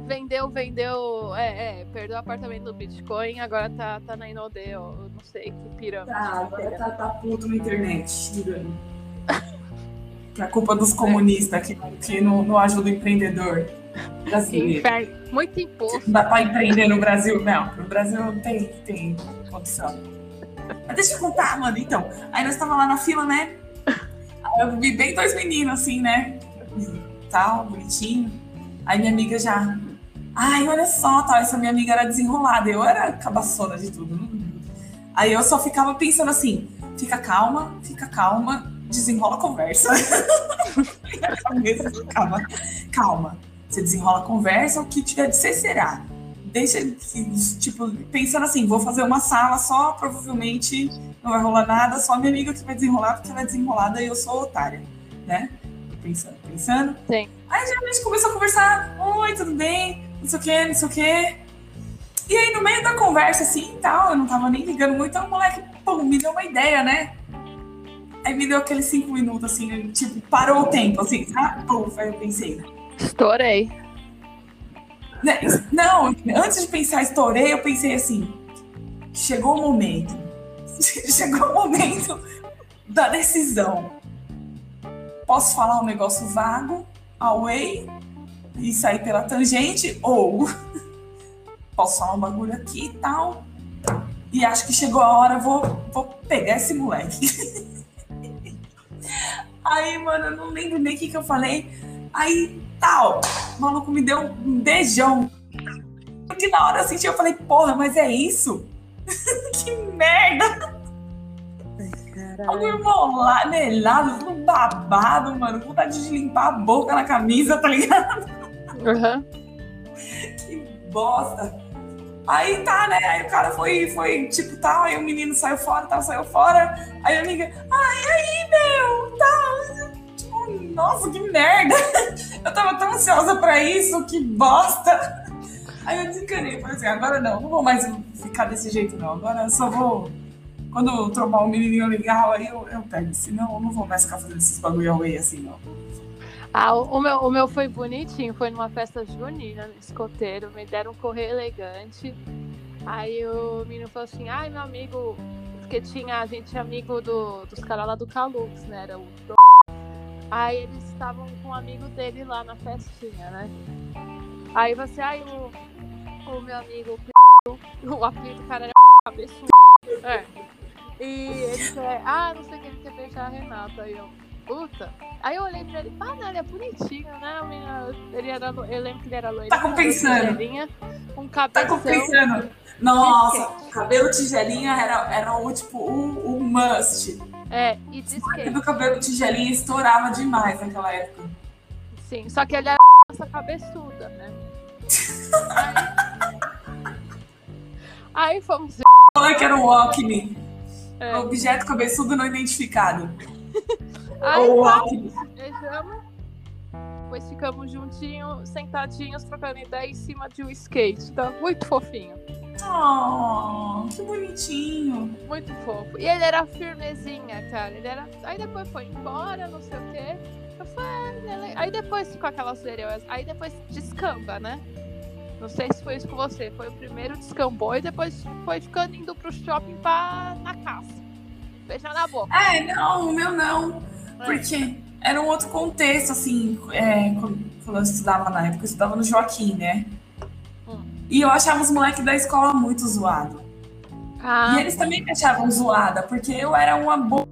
Vendeu, vendeu. É, é, perdeu o apartamento do Bitcoin, agora tá, tá na Inode, eu não sei que pirâmide. Tá, agora tá, tá puto na internet. jurando. Que é a culpa dos comunistas que, que não, não ajuda o empreendedor brasileiro. Muito imposto. Não dá pra empreender no Brasil? Não, no Brasil não tem, tem condição. Mas deixa eu contar, mano. Então, aí nós tava lá na fila, né? Eu vi bem dois meninos, assim, né? Tal, bonitinho. Aí minha amiga já. Ai, olha só, tal. Essa minha amiga era desenrolada. Eu era cabaçona de tudo. Aí eu só ficava pensando assim: fica calma, fica calma, desenrola a conversa. <laughs> calma, calma. Você desenrola a conversa, o que tiver de ser será. Deixa, tipo, pensando assim, vou fazer uma sala só, provavelmente não vai rolar nada, só minha amiga que vai desenrolar, porque ela é desenrolada e eu sou otária, né? Pensando, pensando. Sim. Aí a gente começou a conversar, oi, tudo bem? Não sei o que, não sei o que. E aí, no meio da conversa, assim, tal, eu não tava nem ligando muito, aí o moleque, pô, me deu uma ideia, né? Aí me deu aqueles cinco minutos, assim, tipo, parou o tempo, assim, sabe? Pô, aí eu pensei. Estourei. Né, não, antes de pensar estourei, eu pensei assim, chegou o momento. <laughs> Chegou o momento da decisão. Posso falar um negócio vago, away, e sair pela tangente, ou <laughs> posso falar um bagulho aqui e tal. E acho que chegou a hora, vou, vou pegar esse moleque. <laughs> Aí, mano, eu não lembro nem o que, que eu falei. Aí, tal, o maluco me deu um beijão. Porque na hora eu senti, eu falei, porra, mas é isso? <laughs> que merda! Bagulho molado, melado, tudo babado, mano. Vontade de limpar a boca na camisa, tá ligado? Uhum. que bosta. Aí tá, né? Aí o cara foi, foi tipo, tal, aí o menino saiu fora, tal, saiu fora. Aí a amiga, ai, aí, meu, tal. Nossa, que merda. Eu tava tão ansiosa pra isso, que bosta. Aí eu desencanei, falei assim, agora não, não vou mais ficar desse jeito, não. Agora eu só vou. Quando eu trombar um menininho legal, aí eu, eu pego. Senão eu não vou mais ficar fazendo esses bagulho away assim, não. Ah, o meu, o meu foi bonitinho, foi numa festa junina, no escoteiro, me deram um correio elegante. Aí o menino falou assim, ai meu amigo, porque tinha, a gente amigo do, dos caras lá do Calux, né? Era o Aí eles estavam com um amigo dele lá na festinha, né? Aí você, ai o, o meu amigo, o apelido do cara era cabeçudo. É. E ele quer, ah, não sei o que ele quer beijar a Renata. Aí eu, puta. Aí eu olhei pra ele, ah, não, ele é bonitinho, né? Ele era, eu lembro que ele era loiro. Tá compensando. Um cabeção. Tá compensando. Nossa, cabelo tigelinha era, era o, tipo, o, o must. É, e diz que... O cabelo tigelinha estourava demais naquela época. Sim, só que ele era essa cabeçuda, né? aí... <laughs> aí fomos... Olha que era um Walkney. É. Objeto cabeçudo não identificado. <laughs> Aí, o Walkney. Beijamos. Depois ficamos juntinhos, sentadinhos, trocando ideia em cima de um skate. Tá muito fofinho. Oh, que bonitinho. Muito fofo. E ele era firmezinha, cara. Ele era. Aí depois foi embora, não sei o quê. Eu falei, ah, aí depois ficou aquela sereias. Aí depois descamba, né? Não sei se foi isso com você. Foi o primeiro descambou e depois foi ficando indo pro shopping pra na caça. Beijar na boca. É, não, o meu não. É. Porque era um outro contexto, assim, é, quando eu estudava na época, eu estudava no Joaquim, né? E eu achava os moleques da escola muito zoado. Ah, e eles também me achavam zoada, porque eu era uma boa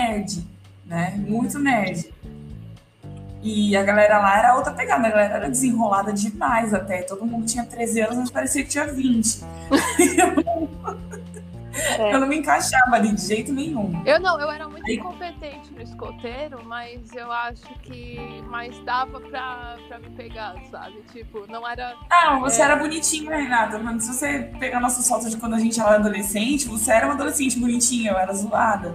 nerd, né? Muito nerd. E a galera lá era outra pegada, a galera era desenrolada demais até. Todo mundo tinha 13 anos, mas parecia que tinha 20. <laughs> É. Eu não me encaixava ali de jeito nenhum. Eu não, eu era muito Aí... incompetente no escoteiro, mas eu acho que mais dava pra, pra me pegar, sabe? Tipo, não era. Não, você é... era bonitinha, né, Renata? Mas se você pegar nossas fotos de quando a gente era adolescente, você era uma adolescente bonitinha, eu era zoada.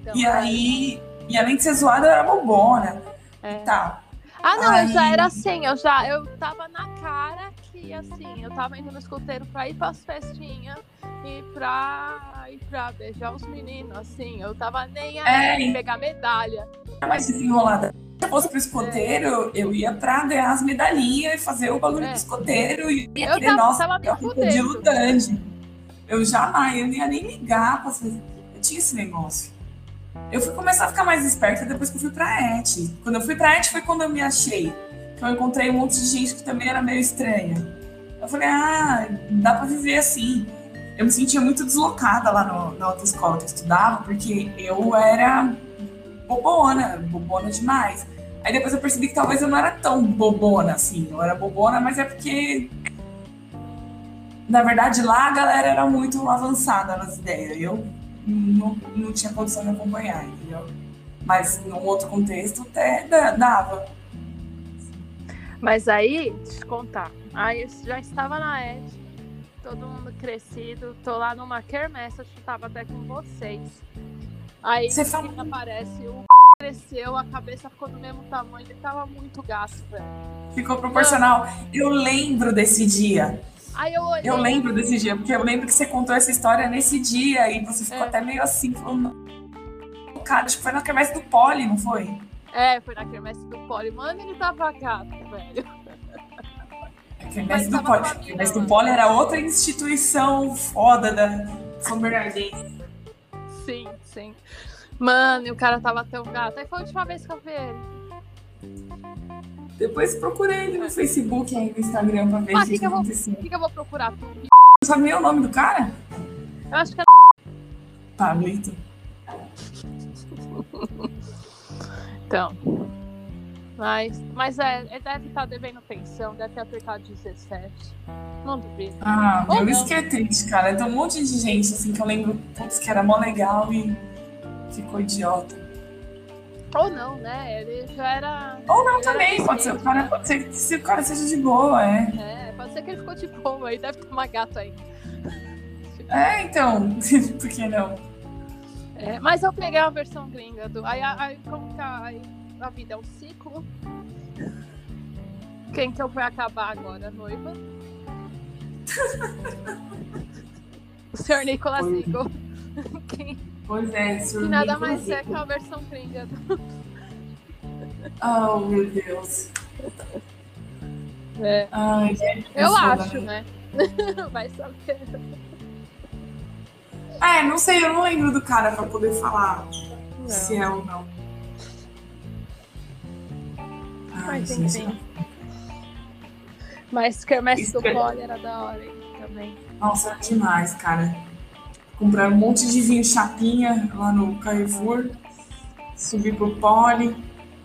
Então, e aí, e além de ser zoada, eu era bobona é. e tal. Ah, não, aí... eu já era assim, eu já eu tava na cara assim, eu tava indo no escoteiro pra ir pras festinhas e pra, e pra beijar os meninos, assim, eu tava nem aí é. pegar medalha. Mas desenrolada. Se eu fosse pro escoteiro, eu ia pra ganhar as medalhinhas e fazer o bagulho é. do escoteiro e eu tava, nossa, tava eu de lutante. Eu jamais, eu não ia nem ligar pra fazer. Eu tinha esse negócio. Eu fui começar a ficar mais esperta depois que eu fui pra ET. Quando eu fui pra ET foi quando eu me achei. Que eu encontrei um monte de gente que também era meio estranha. Eu falei, ah, dá pra viver assim. Eu me sentia muito deslocada lá no, na outra escola que eu estudava, porque eu era bobona, bobona demais. Aí depois eu percebi que talvez eu não era tão bobona assim. Eu era bobona, mas é porque. Na verdade, lá a galera era muito avançada nas ideias. Eu não, não tinha condição de acompanhar, entendeu? Mas num outro contexto até dava. Mas aí, deixa eu contar. Aí eu já estava na ED, todo mundo crescido, tô lá numa quermesse, eu estava até com vocês. Aí Você fala- aparece, o cresceu, a cabeça ficou do mesmo tamanho, ele tava muito gasto, velho. Ficou proporcional. Eu lembro desse dia. Aí eu olhei. Eu lembro desse dia, porque eu lembro que você contou essa história nesse dia e você ficou É. até meio assim, falando. Cara, acho que foi na quermesse do Poli, não foi? É, foi na quermesse do Poli. Mano, ele tava gato, velho. Mas do Poli. quermesse do. Poli era outra instituição foda da São Bernardino. Sim, sim. Mano, e o cara tava tão gato. Aí foi a última vez que eu vi ele. Depois procurei ele no Facebook e no Instagram pra ver Ah, o que, que que eu vou-. O que eu vou procurar? Não sabe nem o nome do cara? Eu acho que é Pablito. Então. Mas, mas é, ele deve estar devendo pensão, deve ter apertado 17. Não duvido. Ah, meu, isso que é triste, cara. Tem um monte de gente assim que eu lembro putz, que era mó legal e ficou idiota. Ou não, né? Ele já era. Ou não também, pode ser. O cara né? pode ser se o cara seja de boa, é. É, pode ser que ele ficou de boa aí, deve ter uma gata aí. É, então, <laughs> por que não? É, mas eu peguei a versão gringa do. Aí, aí como que a, aí a vida é um ciclo. Quem que eu vou acabar agora? Noiva? o senhor Nicolas. Eagle. <laughs> Quem, Pois é, que nada mais é que a versão gringa. Oh, meu Deus. É, Ai, eu acho, né? <laughs> Vai saber. É, não sei, eu não lembro do cara pra poder falar Não. se é ou não. Ai, Mas gente. enfim. Mas Kermesse Isso do que é- Poli era da hora hein, também. Nossa, era demais, cara. Comprar um monte de vinho chapinha lá no Carrefour. Subir pro Poli,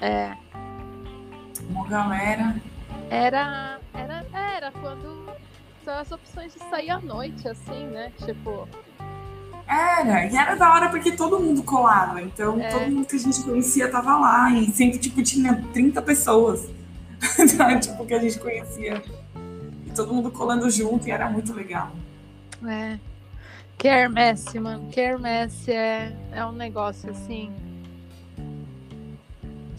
É. uma galera. Era, era, era quando são as opções de sair à noite, assim, né? Tipo, Era, e era da hora porque todo mundo colava. Então, É. todo mundo que a gente conhecia tava lá. E sempre, tipo, tinha 30 pessoas. <laughs> tipo, que a gente conhecia. E todo mundo colando junto e era muito legal. é. Kermesse, mano. Kermesse é, é um negócio assim.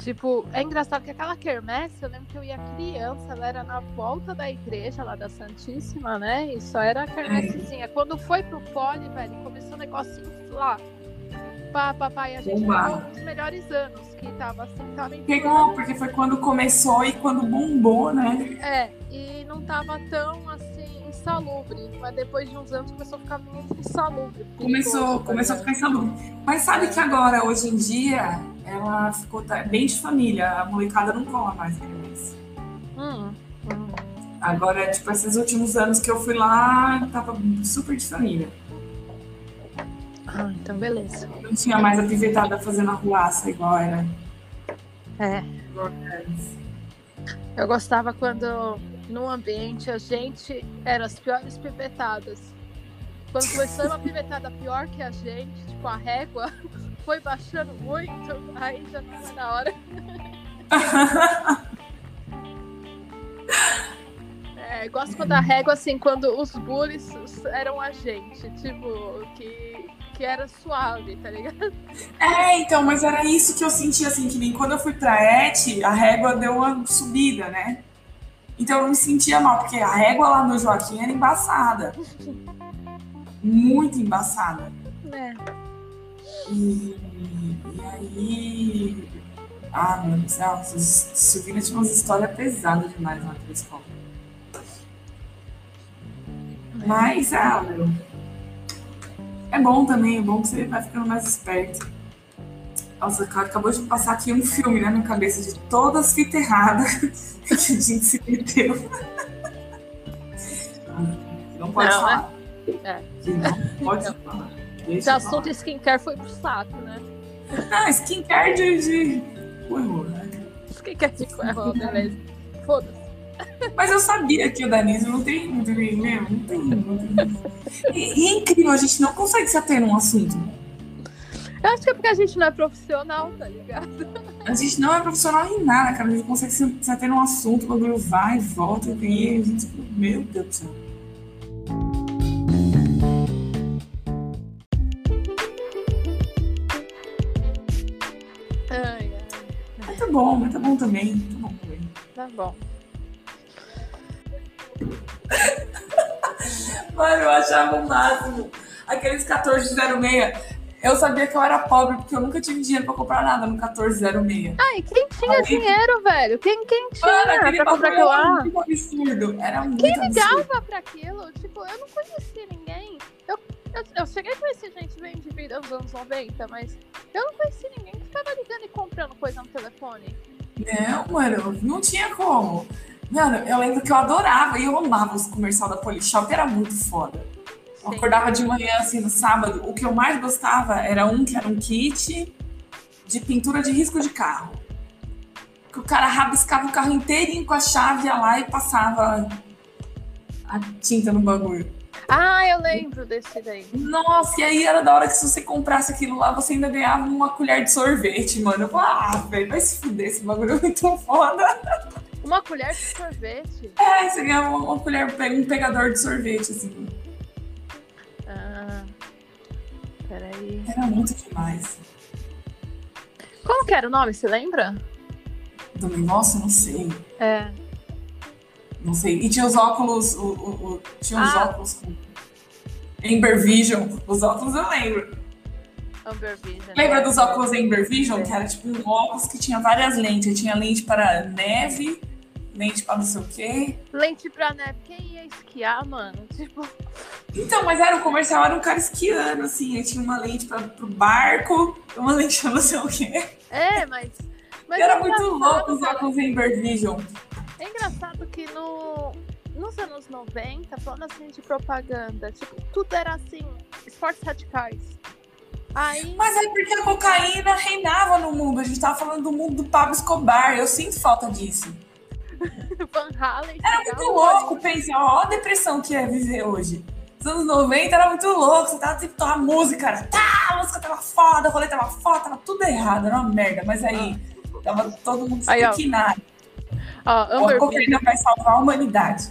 Tipo, é engraçado que aquela quermesse, eu lembro que eu ia criança, ela era na volta da igreja lá da Santíssima, né? E só era a quermessezinha. Quando foi pro pole, velho, começou o negócio. Pá, pá, pá, e a gente pegou os melhores anos, que tava assim, tava inflando. Pegou, porque foi quando começou e quando bombou, né? É, e não tava tão assim insalubre, mas depois de uns anos começou a ficar muito insalubre. Começou, começou a ficar insalubre. Mas sabe que agora, hoje em dia, ela ficou bem de família. A molecada não cola mais. Hum, hum. Agora, tipo, esses últimos anos que eu fui lá, tava super de família. Ah, então beleza. Não tinha mais a pivetada fazendo arruaça igual era. É. Eu gostava quando no ambiente a gente era as piores pivetadas. Quando começou uma pivetada pior que a gente, tipo a régua, <laughs> foi baixando muito, aí já tava na hora. <laughs> É, gosto quando a régua, assim, quando os bullies eram a gente, tipo, que, que era suave, tá ligado? É, então, mas era isso que eu sentia, assim, que nem quando eu fui pra Et, a régua deu uma subida, né? Então eu me sentia mal, porque a régua lá no Joaquim era embaçada. Muito embaçada. É. E, e aí. Ah, meu Deus do céu, Silvina tinha umas histórias pesadas demais lá na escola. Mas, ah, meu, é bom também, é bom que você vai ficando mais esperto. Nossa, cara, acabou de passar aqui um filme na minha cabeça de todas as fitas erradas <laughs> que a gente se meteu. Não pode Não, falar. É. Não pode falar. Esse Deixa eu assunto skincare foi pro saco, né? Ah, skincare de. de... Né? Skincare de coelho, beleza. Foda-se. Mas eu sabia que o Danilo não tem. Não tem mesmo, não tem. Não tem. E, e é incrível, a gente não consegue se ater num assunto. Eu acho que é porque a gente não é profissional, tá ligado? A gente não é profissional em nada, cara. A gente consegue se, se ater num assunto, o bagulho vai, volta, e a gente. Meu Deus do céu. Ai, ai. Mas tá bom, mas tá bom também. Tá bom também. Tá bom. <laughs> Mano, eu achava o máximo. Aqueles 1406. Eu sabia que eu era pobre porque eu nunca tive dinheiro pra comprar nada no 1406. Ai, quem tinha Aí- dinheiro, velho? Quem, quem tinha Mano, pra comprar aquilo era lá? muito absurdo. Era muito Quem absurdo. ligava pra aquilo? Tipo, eu não conhecia ninguém. Eu, eu, eu cheguei a conhecer gente bem de vida nos anos 90, mas eu não conheci ninguém que ficava ligando e comprando coisa no telefone. Não, mano, não tinha como. Mano, eu lembro que eu adorava e eu amava os comercial da Polishop, era muito foda. Eu acordava de manhã, assim, no sábado. O que eu mais gostava era um que era um kit de pintura de risco de carro. Que o cara rabiscava o carro inteirinho com a chave, ia lá e passava a tinta no bagulho. Ah, eu lembro desse daí. Nossa, e aí era da hora que se você comprasse aquilo lá, você ainda ganhava uma colher de sorvete, mano. Eu falava, ah, velho, vai se fuder, esse bagulho é muito foda. Uma colher de sorvete. É, você ganhava uma, uma colher, um pegador de sorvete, assim. Ah, peraí. Era muito demais. Como que era o nome, você lembra? Do negócio, não sei. É. Não sei. E tinha os óculos, o, o- o- tinha os Ah. óculos com Amber Vision. Os óculos eu lembro. Amber Vision. Lembra dos óculos Amber Vision? Que era tipo um óculos que tinha várias lentes. Tinha lente para neve, lente para não sei o quê. Lente pra neve. Quem ia esquiar, mano? <laughs> Tipo, Então, mas era um comercial, era um cara esquiando, assim. Aí tinha uma lente para pro barco, uma lente pra não sei o quê. é, mas. mas era é muito louco cara. óculos Amber Vision. É engraçado que no, nos anos 90, falando assim de propaganda, tipo, tudo era assim, esportes radicais. Aí, Mas é porque a cocaína reinava no mundo. A gente tava falando do mundo do Pablo Escobar. Eu sinto falta disso. <laughs> Van Halen. Era muito louco pensar, ó, a depressão que é viver hoje. Nos anos 90 era muito louco. Você tava tipo, a música, era, tá, a música tava foda, o rolê tava foda, tava tudo errado, era uma merda. Mas aí, tava todo mundo esquinado. Ó, A Amber Vision. cocaína vai salvar a humanidade.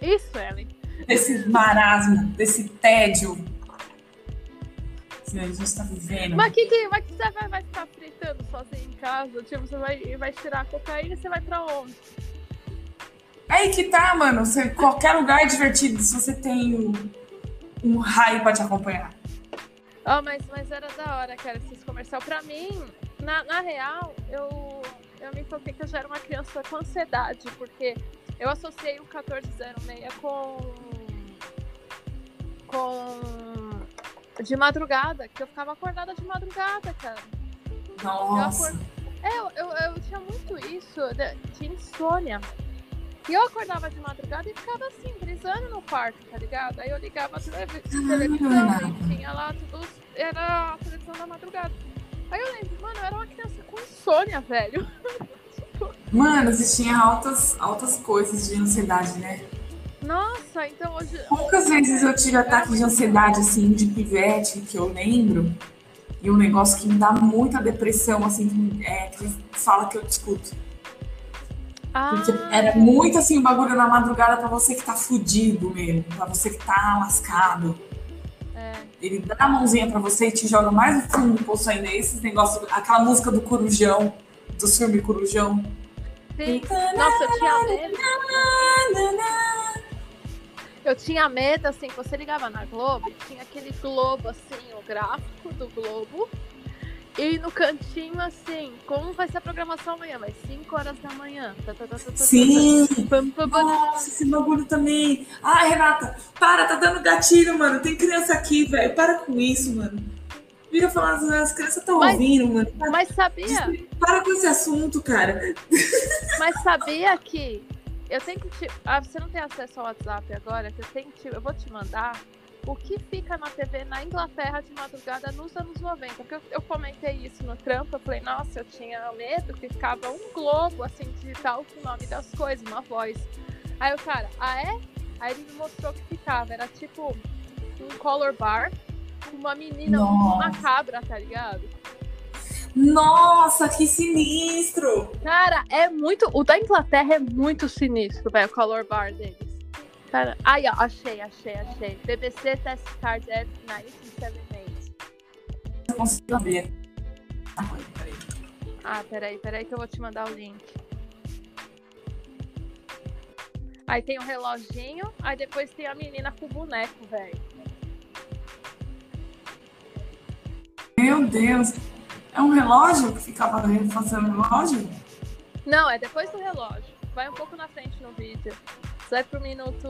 Isso, Ellen. Desse marasmo, desse tédio que a gente tá vivendo. Mas que, que, mas que você vai, vai ficar fritando sozinho em casa? Tipo, você vai, vai tirar a cocaína e você vai pra onde? Aí que tá, mano. Você, qualquer lugar é divertido se você tem um, um raio pra te acompanhar. Ó, mas, mas era da hora, cara, esses comercial. Pra mim, na, na real, eu, eu me toquei que eu já era uma criança com ansiedade, porque eu associei o 1406 com. com. De madrugada, que eu ficava acordada de madrugada, cara. Nossa. É, eu, eu, eu tinha muito isso de, de insônia. E eu acordava de madrugada e ficava assim, brisando no quarto, tá ligado? Aí eu ligava a televi- televisão e tinha lá tudo. Era a televisão da madrugada. Aí eu lembro, mano, eu era uma criança com insônia, velho. <laughs> Mano, existiam altas, altas coisas de ansiedade, né? Nossa, então hoje. Poucas vezes eu tive ataque de ansiedade, assim, de pivete, que eu lembro. E um negócio que me dá muita depressão, assim, que, é, que fala que eu discuto. Ah, Porque era muito, assim, um bagulho na madrugada pra você que tá fudido mesmo. Pra você que tá lascado. é. Ele dá a mãozinha pra você e te joga mais no fundo do poço ainda. Esses negócios, aquela música do Corujão, do filme Corujão. Sim. Nossa, eu tinha medo. Eu tinha medo, assim, que você ligava na Globo, tinha aquele globo, assim, o gráfico do Globo. E no cantinho, assim, como vai ser a programação amanhã? Vai 5 horas da manhã. Tá, tá, tá, tá, tá, Sim! Pam, pam, pam. Nossa, esse bagulho também. Ai, Renata, para, tá dando gatilho, mano. Tem criança aqui, velho. Para com isso, mano. Vira falando, as crianças estão Mas- ouvindo, mano. Para, Mas sabia, para com esse assunto, cara. mas sabia que eu tenho que te. Ah, você não tem acesso ao WhatsApp agora, que eu tenho que te... Eu vou te mandar o que fica na TV na Inglaterra de madrugada nos anos 90. Porque eu, eu comentei isso no trampo, eu falei, nossa, eu tinha medo que ficava um globo assim digital com o nome das coisas, uma voz. Aí o cara, ah é? Aí ele me mostrou que ficava, era tipo um color bar com uma menina Nossa. uma cabra, tá ligado? Nossa, que sinistro! Cara, é muito. O da Inglaterra é muito sinistro, velho, o color bar deles. Cara, aí, ó, achei, achei, achei. BBC Test Card F 1978. Eu consigo abrir. Ah, peraí. Ah, peraí, peraí que eu vou te mandar o link. Aí tem o reloginho, aí depois tem a menina com o boneco, velho. Meu Deus. É um relógio que ficava fazendo relógio? Não, é depois do relógio. Vai um pouco na frente no vídeo. Vai pro minuto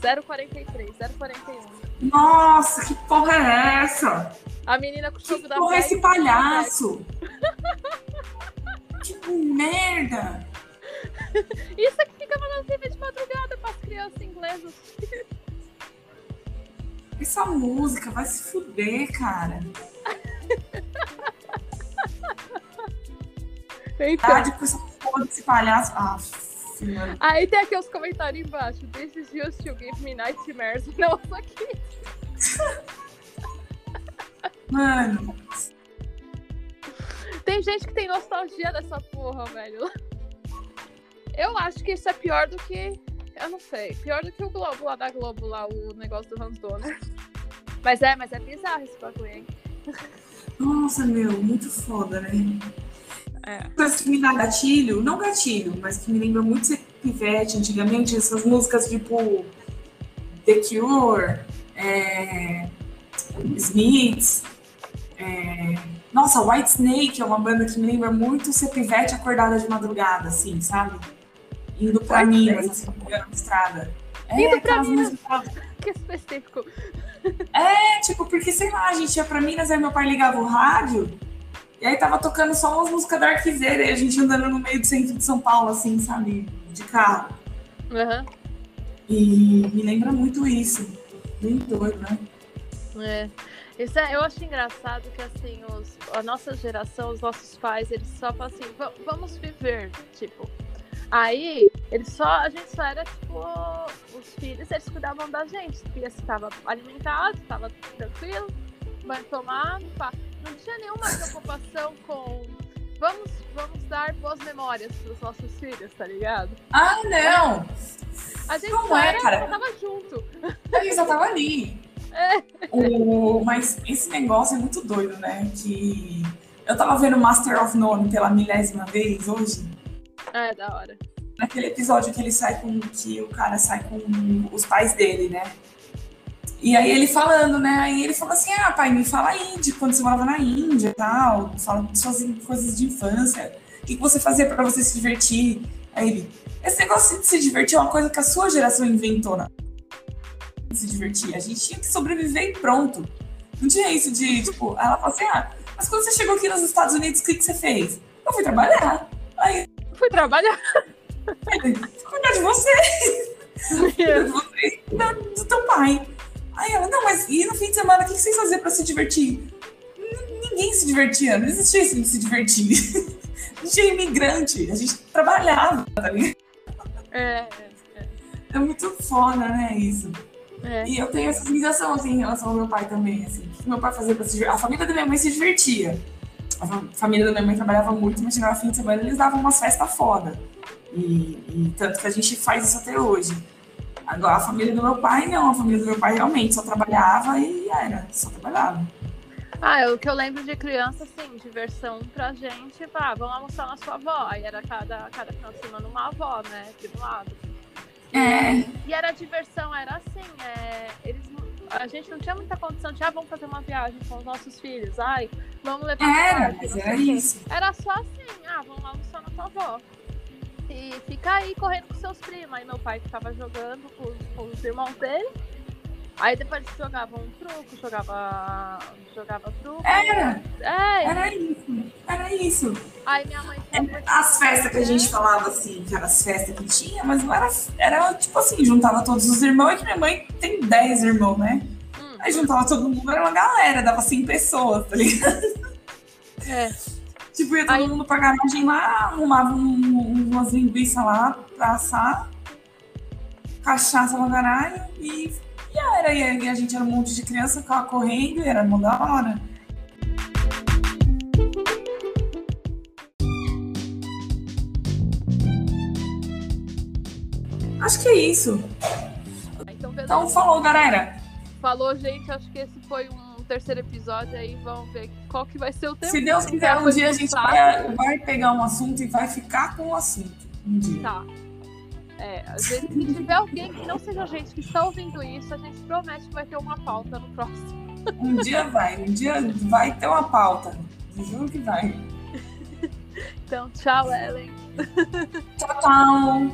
043, 041. Nossa, que porra é essa? A menina com o jogo da porra é esse palhaço? que merda! <laughs> Isso é que ficava na TV de madrugada para as crianças inglesas. Essa música vai se fuder, cara. Então, Verdade com essa porra desse palhaço. Ah, senhora. aí tem aqui os comentários embaixo. This is used to give me nightmares. <laughs> Não, isso aqui. Mano, Tem gente que tem nostalgia dessa porra, velho. Eu acho que isso é pior do que. Eu não sei. Pior do que o Globo lá da Globo, lá, o negócio do Hans Donner. Mas é, mas é bizarro esse bagulho, hein? nossa, meu, muito foda, né? É. Coisa que me dá gatilho, não gatilho, mas que me lembra muito ser pivete antigamente, essas músicas tipo The Cure, é, Smiths, é, nossa, White Snake é uma banda que me lembra muito ser pivete acordada de madrugada, assim, sabe? Indo pra White Minas, assim, pegando a estrada. É, Indo pra Minas. <laughs> Que específico. É, tipo, porque sei lá, a gente ia pra Minas, aí meu pai ligava o rádio, e aí tava tocando só umas músicas da Arquiseira, e a gente andando no meio do centro de São Paulo, assim, sabe? De carro. Aham. E me lembra muito isso. Bem doido, né? É. Isso é, eu acho engraçado que assim, os, a nossa geração, os nossos pais, eles só falam assim, "Va- vamos viver, tipo. Aí, eles só, a gente só era, tipo, os filhos, eles cuidavam da gente. Porque estava alimentado, estava tranquilo, banho tomado, pá. Não tinha nenhuma preocupação com vamos, vamos dar boas memórias pros nossos filhos, tá ligado? Ah, não! A gente Não só é, era, cara. só tava junto. Ele já tava ali. É. O- mas esse negócio é muito doido, né? Que eu tava vendo Master of None pela milésima vez hoje. É, da hora. naquele episódio que ele sai com que o cara sai com os pais dele, né? E aí ele falando, né? Aí ele falou assim: "Ah, pai, me fala de quando você morava na Índia e tal, fala de suas coisas de infância. O que, que você fazia pra você se divertir?" Aí ele: "Esse negócio de se divertir é uma coisa que a sua geração inventou, né? Se divertir, a gente tinha que sobreviver e pronto. Não tinha isso de, tipo, ela falou assim: "Ah, mas quando você chegou aqui nos Estados Unidos, o que, que você fez?" Eu fui trabalhar. Aí Fui trabalhar. <laughs> <laughs> cuidar de você. Cuidar de você do teu pai. Aí ela, não, mas e no fim de semana, o que vocês faziam pra se divertir? Ninguém se divertia, não existia isso de se divertir. <laughs> A gente é imigrante, a gente trabalhava, tá ligado? É, É muito foda, né, isso. é, é. E eu tenho essa ligação, assim, em relação ao meu pai também, assim. O que meu pai fazia pra se divertir? A família da minha mãe se divertia. A fa- família da minha mãe trabalhava muito, mas chegava fim de semana eles davam umas festas foda. E, e tanto que a gente faz isso até hoje. Agora, a família do meu pai, não. A família do meu pai realmente só trabalhava e era, só trabalhava. Ah, o que eu lembro de criança, assim, diversão pra gente, pá, vamos almoçar na sua avó. Aí era cada, cada final de semana uma avó, né? De um lado. É, E era diversão, era assim, é, eles, a gente não tinha muita condição de, ah, vamos fazer uma viagem com os nossos filhos, ai, vamos levar era, parque, mas era isso. Era só assim, ah, vamos almoçar na tua avó. E fica aí correndo com seus primos. Aí meu pai ficava jogando com, os- com os irmãos dele. Aí depois eles jogavam um truco, jogava. jogava truco. Era, É, era isso. Era isso. Aí minha mãe falou, As festas que a gente falava assim, que eram as festas que tinha, mas não era. Era tipo assim, juntava todos os irmãos, e que minha mãe tem 10 irmãos, né? hum, Aí juntava todo mundo, era uma galera, dava 100 pessoas, tá ligado? é, Tipo, ia todo Aí- mundo pra garagem lá, arrumava um- umas linguiças lá pra assar, cachaça pra caralho, e, e era. E a, gente era um monte de criança, ficava correndo, e era mó da hora. Acho que é isso. então. Então, falou, galera. Falou, gente. Acho que esse foi um terceiro episódio aí. Vamos ver qual que vai ser o tema. Se Deus quiser, um dia a gente vai, vai pegar um assunto e vai ficar com o assunto. Um dia. Tá. É, às vezes, se tiver alguém que não seja a gente que está ouvindo isso, a gente promete que vai ter uma pauta no próximo. Um dia vai, um dia vai ter uma pauta. Juro que vai. Então, tchau, Ellen. Tchau, tchau.